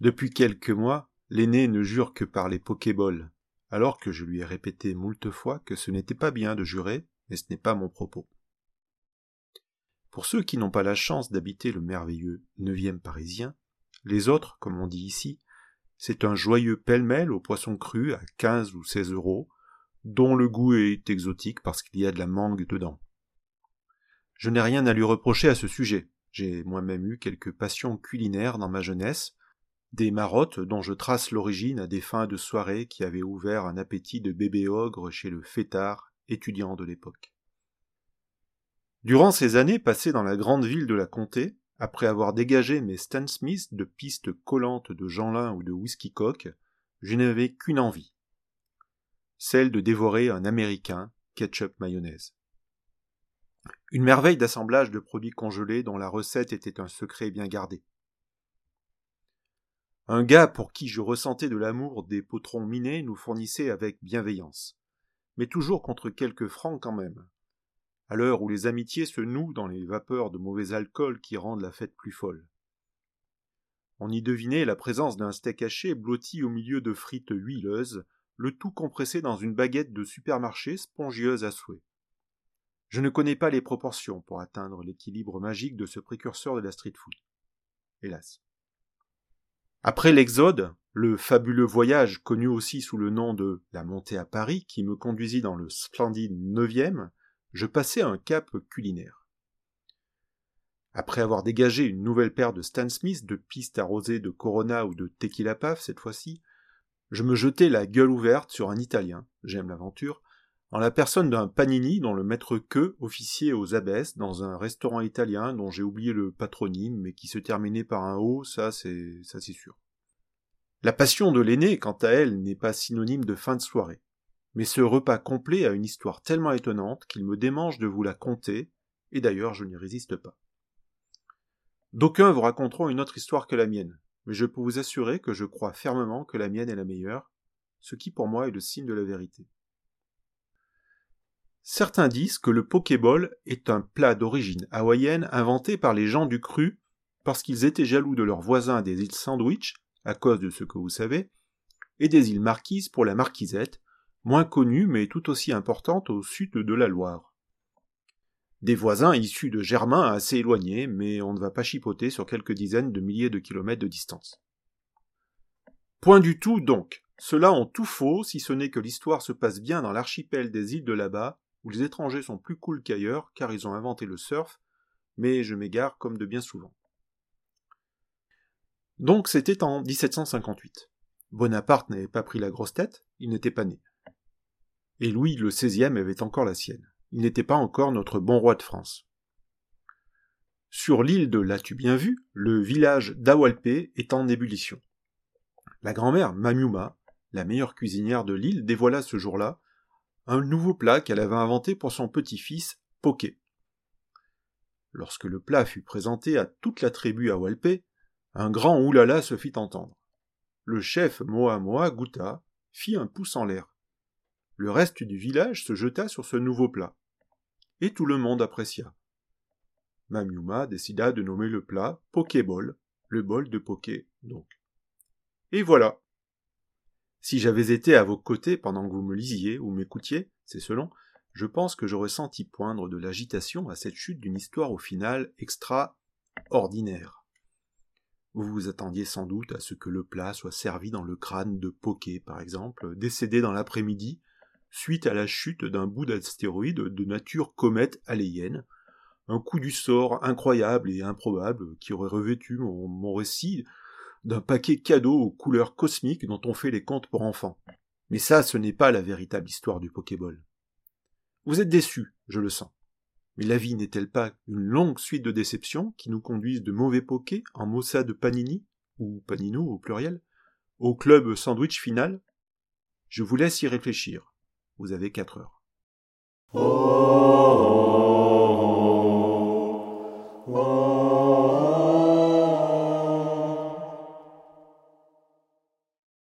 Depuis quelques mois, l'aîné ne jure que par les Pokéballs, alors que je lui ai répété moult fois que ce n'était pas bien de jurer, mais ce n'est pas mon propos. Pour ceux qui n'ont pas la chance d'habiter le merveilleux neuvième parisien, les autres, comme on dit ici, c'est un joyeux pêle-mêle aux poissons crus à 15 ou 16 euros, dont le goût est exotique parce qu'il y a de la mangue dedans. Je n'ai rien à lui reprocher à ce sujet. J'ai moi-même eu quelques passions culinaires dans ma jeunesse, des marottes dont je trace l'origine à des fins de soirée qui avaient ouvert un appétit de bébé ogre chez le fêtard, étudiant de l'époque. Durant ces années passées dans la grande ville de la comté, après avoir dégagé mes Stan Smith de pistes collantes de Jeanlin ou de whisky cock, je n'avais qu'une envie. Celle de dévorer un américain ketchup mayonnaise. Une merveille d'assemblage de produits congelés dont la recette était un secret bien gardé. Un gars pour qui je ressentais de l'amour des potrons minés nous fournissait avec bienveillance, mais toujours contre quelques francs quand même, à l'heure où les amitiés se nouent dans les vapeurs de mauvais alcool qui rendent la fête plus folle. On y devinait la présence d'un steak haché blotti au milieu de frites huileuses, le tout compressé dans une baguette de supermarché spongieuse à souhait. Je ne connais pas les proportions pour atteindre l'équilibre magique de ce précurseur de la street food. Hélas. Après l'Exode, le fabuleux voyage connu aussi sous le nom de la montée à Paris qui me conduisit dans le splendide neuvième, je passais un cap culinaire. Après avoir dégagé une nouvelle paire de Stan Smith de pistes arrosées de Corona ou de Tequila Paf cette fois-ci, je me jetai la gueule ouverte sur un Italien, j'aime l'aventure, en la personne d'un Panini dont le maître queue officiait aux abesses dans un restaurant italien dont j'ai oublié le patronyme mais qui se terminait par un O, ça c'est ça c'est sûr. La passion de l'aîné, quant à elle, n'est pas synonyme de fin de soirée mais ce repas complet a une histoire tellement étonnante qu'il me démange de vous la conter, et d'ailleurs je n'y résiste pas. D'aucuns vous raconteront une autre histoire que la mienne, mais je peux vous assurer que je crois fermement que la mienne est la meilleure, ce qui pour moi est le signe de la vérité. Certains disent que le Pokéball est un plat d'origine hawaïenne inventé par les gens du cru parce qu'ils étaient jaloux de leurs voisins des îles Sandwich, à cause de ce que vous savez, et des îles Marquises pour la marquisette, moins connue mais tout aussi importante au sud de la Loire. Des voisins issus de Germain assez éloignés, mais on ne va pas chipoter sur quelques dizaines de milliers de kilomètres de distance. Point du tout donc. Cela en tout faux, si ce n'est que l'histoire se passe bien dans l'archipel des îles de là-bas, où les étrangers sont plus cool qu'ailleurs, car ils ont inventé le surf, mais je m'égare comme de bien souvent. Donc c'était en 1758. Bonaparte n'avait pas pris la grosse tête, il n'était pas né et Louis le XVI avait encore la sienne. Il n'était pas encore notre bon roi de France. Sur l'île de l'As-tu bien vu, le village d'Awalpé est en ébullition. La grand-mère Mamiuma, la meilleure cuisinière de l'île, dévoila ce jour-là un nouveau plat qu'elle avait inventé pour son petit-fils, Poké. Lorsque le plat fut présenté à toute la tribu à un grand oulala se fit entendre. Le chef Moa Moa goûta, fit un pouce en l'air. Le reste du village se jeta sur ce nouveau plat. Et tout le monde apprécia. Mamiuma décida de nommer le plat Pokéball, le bol de Poké, donc. Et voilà. Si j'avais été à vos côtés pendant que vous me lisiez ou m'écoutiez, c'est selon, je pense que j'aurais senti poindre de l'agitation à cette chute d'une histoire au final extraordinaire. Vous vous attendiez sans doute à ce que le plat soit servi dans le crâne de Poké, par exemple, décédé dans l'après-midi, suite à la chute d'un bout d'astéroïde de nature comète aléienne, un coup du sort incroyable et improbable qui aurait revêtu mon, récit d'un paquet cadeau aux couleurs cosmiques dont on fait les contes pour enfants. Mais ça, ce n'est pas la véritable histoire du Pokéball. Vous êtes déçus, je le sens. Mais la vie n'est-elle pas une longue suite de déceptions qui nous conduisent de mauvais pokés en mossa de Panini, ou Panino au pluriel, au club sandwich final? Je vous laisse y réfléchir. Vous avez quatre heures.